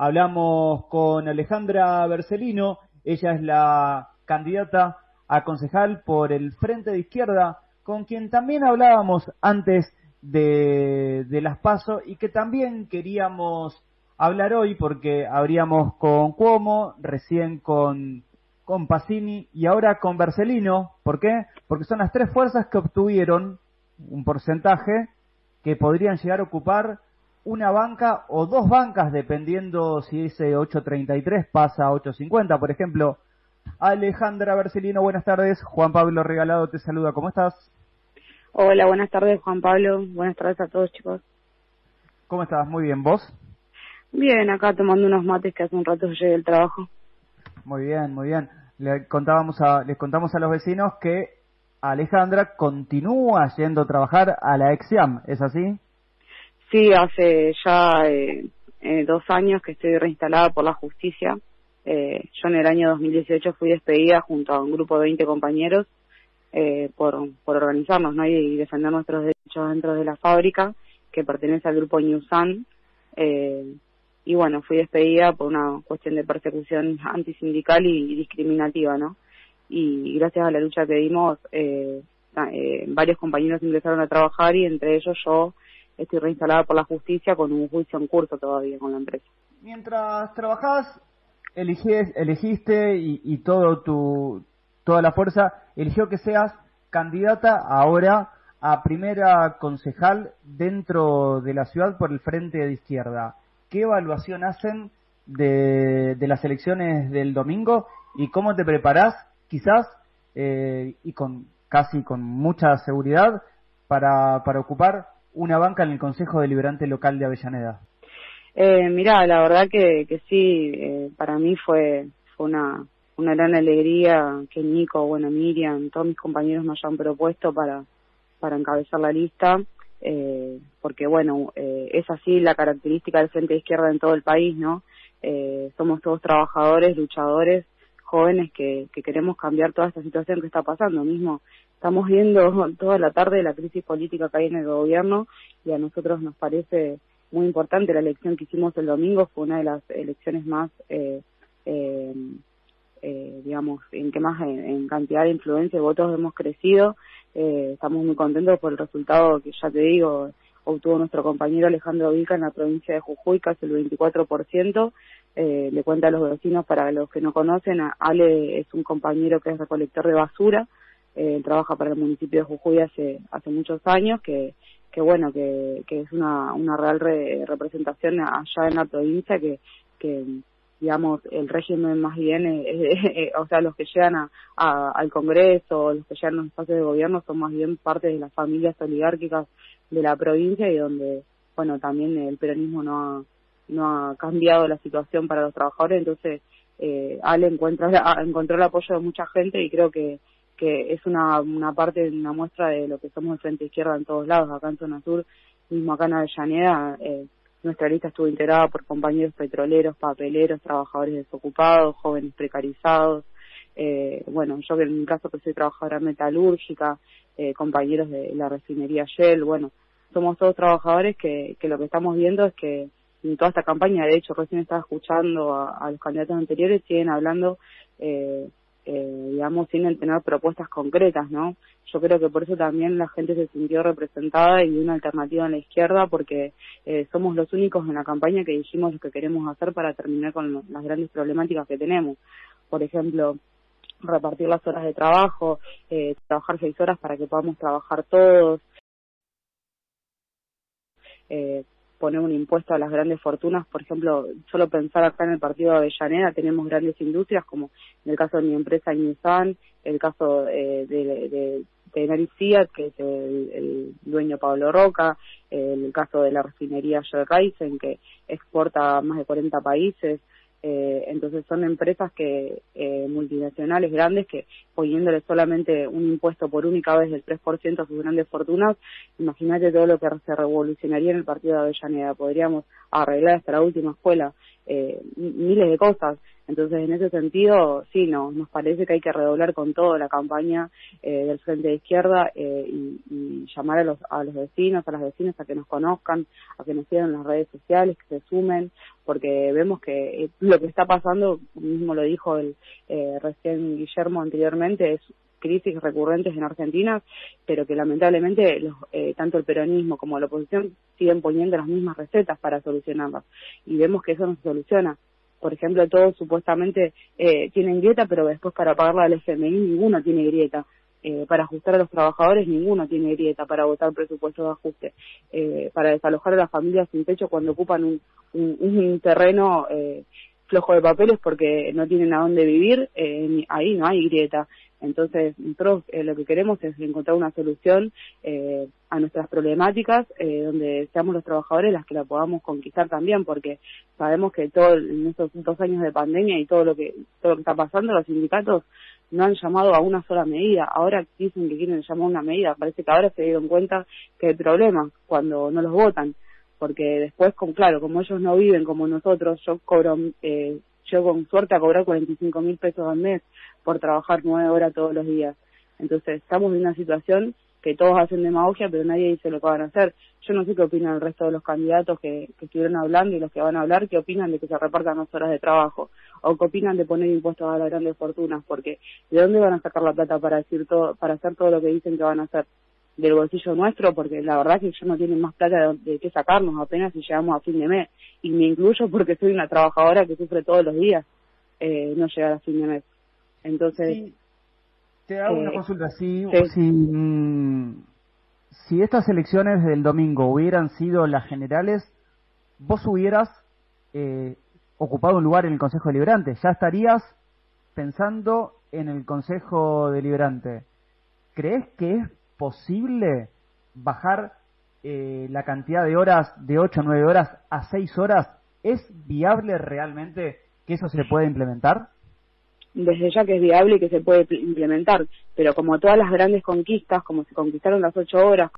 Hablamos con Alejandra Bercelino, ella es la candidata a concejal por el Frente de Izquierda, con quien también hablábamos antes de, de las PASO y que también queríamos hablar hoy porque habríamos con Cuomo, recién con, con Pacini y ahora con Bercelino. ¿Por qué? Porque son las tres fuerzas que obtuvieron un porcentaje que podrían llegar a ocupar una banca o dos bancas dependiendo si ese 833 pasa a 850, por ejemplo. Alejandra Bercelino, buenas tardes. Juan Pablo Regalado te saluda. ¿Cómo estás? Hola, buenas tardes Juan Pablo. Buenas tardes a todos chicos. ¿Cómo estás? Muy bien. ¿Vos? Bien, acá tomando unos mates que hace un rato llegué del trabajo. Muy bien, muy bien. Le contábamos a, les contamos a los vecinos que Alejandra continúa yendo a trabajar a la EXIAM, ¿es así? Sí, hace ya eh, eh, dos años que estoy reinstalada por la justicia. Eh, yo en el año 2018 fui despedida junto a un grupo de 20 compañeros eh, por, por organizarnos ¿no? y, y defender nuestros derechos dentro de la fábrica que pertenece al grupo Newsan. Eh, y bueno, fui despedida por una cuestión de persecución antisindical y discriminativa, ¿no? Y gracias a la lucha que dimos, varios compañeros ingresaron a trabajar y entre ellos yo estoy reinstalada por la justicia con un juicio en curso todavía con la empresa. Mientras trabajás, eliges, elegiste y, y todo tu, toda la fuerza eligió que seas candidata ahora a primera concejal dentro de la ciudad por el Frente de Izquierda. ¿Qué evaluación hacen de, de las elecciones del domingo y cómo te preparás, quizás, eh, y con casi con mucha seguridad, para, para ocupar una banca en el Consejo Deliberante Local de Avellaneda? Eh, mira, la verdad que, que sí, eh, para mí fue, fue una, una gran alegría que Nico, bueno, Miriam, todos mis compañeros me hayan propuesto para, para encabezar la lista eh, porque bueno, eh, es así la característica del Frente de Izquierda en todo el país, ¿no? Eh, somos todos trabajadores, luchadores, jóvenes que, que queremos cambiar toda esta situación que está pasando. Mismo estamos viendo toda la tarde la crisis política que hay en el gobierno y a nosotros nos parece muy importante la elección que hicimos el domingo, fue una de las elecciones más, eh, eh, eh, digamos, en que más en, cantidad de influencia y votos hemos crecido eh, estamos muy contentos por el resultado que ya te digo, obtuvo nuestro compañero Alejandro Vilca en la provincia de Jujuy, casi el 24%. Eh, le cuenta a los vecinos, para los que no conocen, Ale es un compañero que es recolector de basura, eh, trabaja para el municipio de Jujuy hace, hace muchos años, que, que bueno, que, que es una, una real re, representación allá en la provincia que, que digamos, el régimen más bien, o sea, los que llegan a, a, al Congreso, los que llegan a los espacios de gobierno son más bien parte de las familias oligárquicas de la provincia y donde, bueno, también el peronismo no ha, no ha cambiado la situación para los trabajadores, entonces eh, Ale encuentra, encontró el apoyo de mucha gente y creo que que es una, una parte, una muestra de lo que somos el Frente Izquierda en todos lados, acá en Zona Sur, mismo acá en Avellaneda, eh, nuestra lista estuvo integrada por compañeros petroleros, papeleros, trabajadores desocupados, jóvenes precarizados. Eh, bueno, yo en mi caso que soy trabajadora metalúrgica, eh, compañeros de la refinería Shell, bueno, somos todos trabajadores que, que lo que estamos viendo es que en toda esta campaña, de hecho, recién estaba escuchando a, a los candidatos anteriores, siguen hablando eh, eh, digamos, sin tener propuestas concretas, ¿no? Yo creo que por eso también la gente se sintió representada y una alternativa en la izquierda, porque eh, somos los únicos en la campaña que dijimos lo que queremos hacer para terminar con las grandes problemáticas que tenemos. Por ejemplo, repartir las horas de trabajo, eh, trabajar seis horas para que podamos trabajar todos, eh, poner un impuesto a las grandes fortunas, por ejemplo, solo pensar acá en el partido de Avellaneda, tenemos grandes industrias como en el caso de mi empresa Nissan, el caso eh, de, de, que es el, el, dueño Pablo Roca, el caso de la refinería Shell Raisen, que exporta a más de 40 países, eh, entonces son empresas que eh, multinacionales grandes que poniéndole solamente un impuesto por única vez del 3% a sus grandes fortunas, imagínate todo lo que se revolucionaría en el partido de Avellaneda. Podríamos arreglar hasta la última escuela eh, miles de cosas. Entonces, en ese sentido, sí, no, nos parece que hay que redoblar con todo la campaña eh, del Frente de Izquierda eh, y, llamar a los, a los vecinos, a las vecinas a que nos conozcan, a que nos sigan en las redes sociales, que se sumen, porque vemos que eh, lo que está pasando, mismo lo dijo el eh, recién Guillermo anteriormente, es crisis recurrentes en Argentina, pero que lamentablemente los, eh, tanto el peronismo como la oposición siguen poniendo las mismas recetas para solucionarlas. Y vemos que eso no se soluciona. Por ejemplo, todos supuestamente eh, tienen grieta, pero después para pagarla al FMI ninguno tiene grieta. Eh, para ajustar a los trabajadores ninguno tiene grieta para votar presupuestos de ajuste, eh, para desalojar a las familias sin techo cuando ocupan un, un, un terreno eh, flojo de papeles porque no tienen a dónde vivir, eh, ahí no hay grieta. Entonces, nosotros eh, lo que queremos es encontrar una solución eh, a nuestras problemáticas, eh, donde seamos los trabajadores las que la podamos conquistar también, porque sabemos que todo en estos dos años de pandemia y todo lo que todo lo que está pasando, los sindicatos no han llamado a una sola medida. Ahora dicen que quieren llamar a una medida. Parece que ahora se dieron cuenta que hay problemas cuando no los votan, porque después, con claro, como ellos no viven como nosotros, yo cobro eh, yo con suerte a cobrar 45 mil pesos al mes por trabajar nueve horas todos los días. Entonces estamos en una situación que todos hacen demagogia, pero nadie dice lo que van a hacer. Yo no sé qué opinan el resto de los candidatos que, que estuvieron hablando y los que van a hablar, qué opinan de que se repartan las horas de trabajo o qué opinan de poner impuestos a las grandes fortunas, porque ¿de dónde van a sacar la plata para decir todo, para hacer todo lo que dicen que van a hacer? Del bolsillo nuestro, porque la verdad que ellos no tienen más plata de, de qué sacarnos apenas si llegamos a fin de mes. Y me incluyo porque soy una trabajadora que sufre todos los días eh, no llegar a fin de mes. Entonces... Sí. Te hago eh, una consulta. Si, sí. si, mm, si estas elecciones del domingo hubieran sido las generales, vos hubieras eh, ocupado un lugar en el Consejo Deliberante. Ya estarías pensando en el Consejo Deliberante. ¿Crees que es posible bajar eh, la cantidad de horas de 8 o 9 horas a 6 horas? ¿Es viable realmente que eso se pueda implementar? Desde ya que es viable y que se puede implementar, pero como todas las grandes conquistas, como se conquistaron las 8 horas,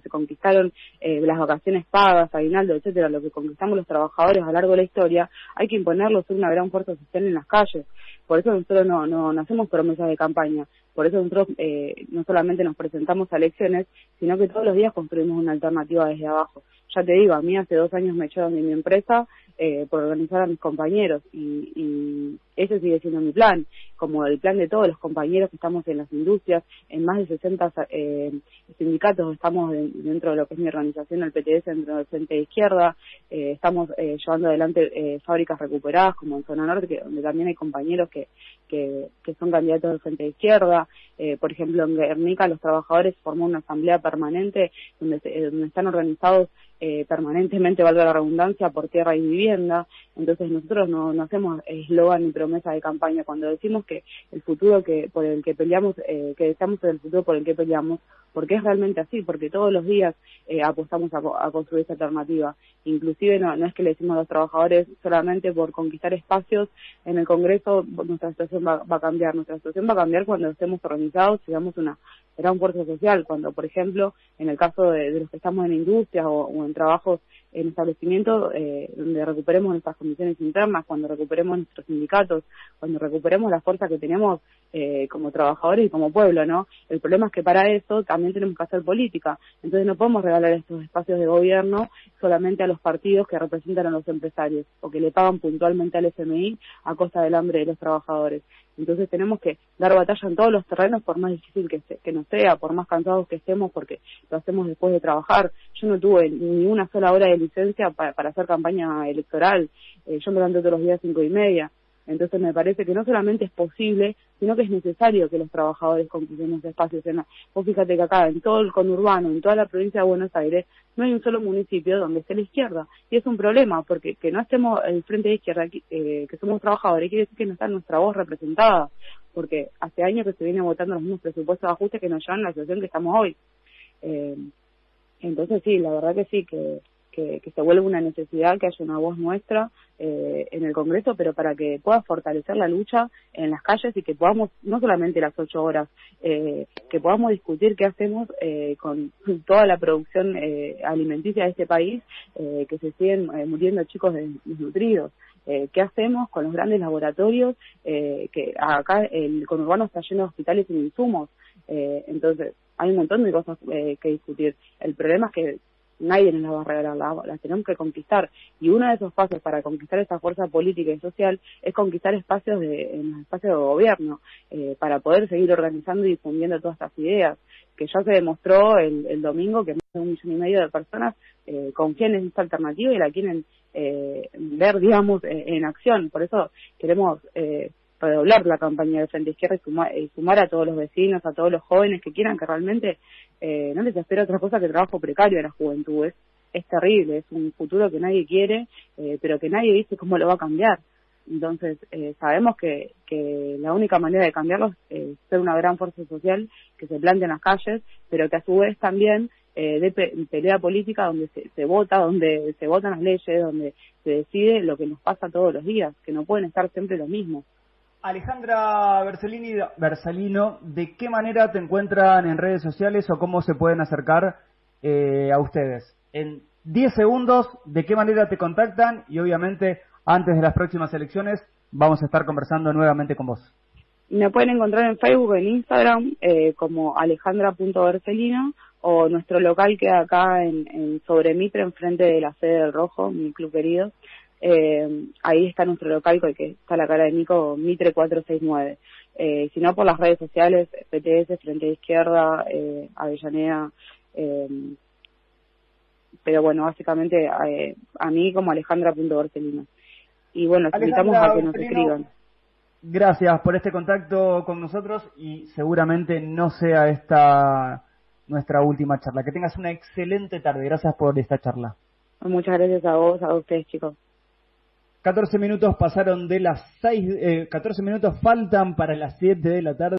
se conquistaron eh, las vacaciones pagas, aguinaldo, etcétera, lo que conquistamos los trabajadores a lo largo de la historia, hay que imponerlo ser una gran fuerza social en las calles. Por eso nosotros no, no, no hacemos promesas de campaña, por eso nosotros eh, no solamente nos presentamos a elecciones, sino que todos los días construimos una alternativa desde abajo. Ya te digo, a mí hace dos años me echaron de mi empresa eh, por organizar a mis compañeros y, y ese sigue siendo mi plan, como el plan de todos los compañeros que estamos en las industrias, en más de 60 eh, sindicatos estamos de, dentro de lo que es mi organización, el PTS, dentro del Frente de Izquierda, eh, estamos eh, llevando adelante eh, fábricas recuperadas como en Zona Norte, donde también hay compañeros que, que, son candidatos del Frente de Izquierda, por ejemplo en Guernica los trabajadores formó una asamblea permanente donde, donde están organizados permanentemente, valga la redundancia, por tierra y. Entonces nosotros no, no hacemos eslogan ni promesa de campaña. Cuando decimos que el futuro que por el que peleamos, eh, que deseamos el futuro por el que peleamos, porque es realmente así, porque todos los días eh, apostamos a, a, construir esta alternativa. Inclusive no, no es que le decimos a los trabajadores solamente por conquistar espacios en el Congreso nuestra situación va, va a cambiar. Nuestra situación va a cambiar cuando estemos organizados, sigamos una gran fuerza social. Cuando, por ejemplo, en el caso de, de los que estamos en industrias o, o en trabajos en establecimientos eh, donde recuperemos nuestras condiciones internas, cuando recuperemos nuestros sindicatos, cuando recuperemos la fuerza que tenemos eh, como trabajadores y como pueblo, ¿no? El problema es que para eso también tenemos que hacer política. Entonces no podemos regalar estos espacios de gobierno solamente a los partidos que representan a los empresarios o que le pagan puntualmente al FMI a costa del hambre de los trabajadores. Entonces tenemos que dar batalla en todos los terrenos, por más difícil que, se, que nos sea, por más cansados que estemos, porque lo hacemos después de trabajar. Yo no tuve ni una sola hora de licencia para, para hacer campaña electoral. Eh, yo me levanto todos los días cinco y media. Entonces me parece que no solamente es posible, sino que es necesario que los trabajadores conquistemos espacios. En la... Vos fíjate que acá, en todo el conurbano, en toda la provincia de Buenos Aires, no hay un solo municipio donde esté la izquierda. Y es un problema, porque que no estemos en frente de izquierda, eh, que somos trabajadores, quiere decir que no está nuestra voz representada. Porque hace años que se viene votando los mismos presupuestos de ajuste que nos llevan a la situación que estamos hoy. Eh, entonces sí, la verdad que sí, que que, se vuelva una necesidad que haya una voz nuestra eh, en el Congreso, pero para que pueda fortalecer la lucha en las calles y que podamos, no solamente las ocho horas, eh, que podamos discutir qué hacemos eh, con toda la producción eh, alimenticia de este país, eh, que se siguen eh, muriendo chicos desnutridos. eh, ¿qué hacemos con los grandes laboratorios? Eh, que acá el conurbano está lleno de hospitales sin insumos. Eh, entonces, hay un montón de cosas que discutir. El problema es que nadie nos las va a regalar, las, tenemos que conquistar. Y uno de esos pasos para conquistar esa fuerza política y social es conquistar espacios de, en los espacios de gobierno, eh, para poder seguir organizando y difundiendo todas estas ideas, que ya se demostró el, el domingo que más de un millón y medio de personas eh, confían en esta alternativa y la quieren eh, ver, digamos, en acción. Por eso queremos eh, redoblar la campaña de Frente Izquierda y sumar, a todos los vecinos, a todos los jóvenes que quieran que realmente eh, no les espera otra cosa que trabajo precario a la juventud. Es, terrible, es un futuro que nadie quiere, eh, pero que nadie dice cómo lo va a cambiar. Entonces, eh, sabemos que, que la única manera de cambiarlo es ser una gran fuerza social que se plante en las calles, pero que a su vez también eh, de pelea política donde se, se, vota, donde se votan las leyes, donde se decide lo que nos pasa todos los días, que no pueden estar siempre los mismos. Alejandra Bersalini, Bersalino, ¿de qué manera te encuentran en redes sociales o cómo se pueden acercar eh, a ustedes? En 10 segundos, ¿de qué manera te contactan? Y obviamente, antes de las próximas elecciones, vamos a estar conversando nuevamente con vos. Me pueden encontrar en Facebook, en Instagram, eh, como alejandra.bercelino, o nuestro local queda acá en, en Sobre Mitre, enfrente de la sede del Rojo, mi club querido. Eh, ahí está nuestro local, que está la cara de Nico, Mitre 469. Eh, si no, por las redes sociales, PTS, Frente de Izquierda, eh, Avellaneda. Eh, pero bueno, básicamente eh, a mí como Alejandra.Barcelino. Y bueno, los invitamos a que nos escriban. Gracias por este contacto con nosotros y seguramente no sea esta nuestra última charla. Que tengas una excelente tarde. Gracias por esta charla. Muchas gracias a vos, a ustedes chicos. 14 minutos pasaron de las 6, eh, 14 minutos faltan para las 7 de la tarde.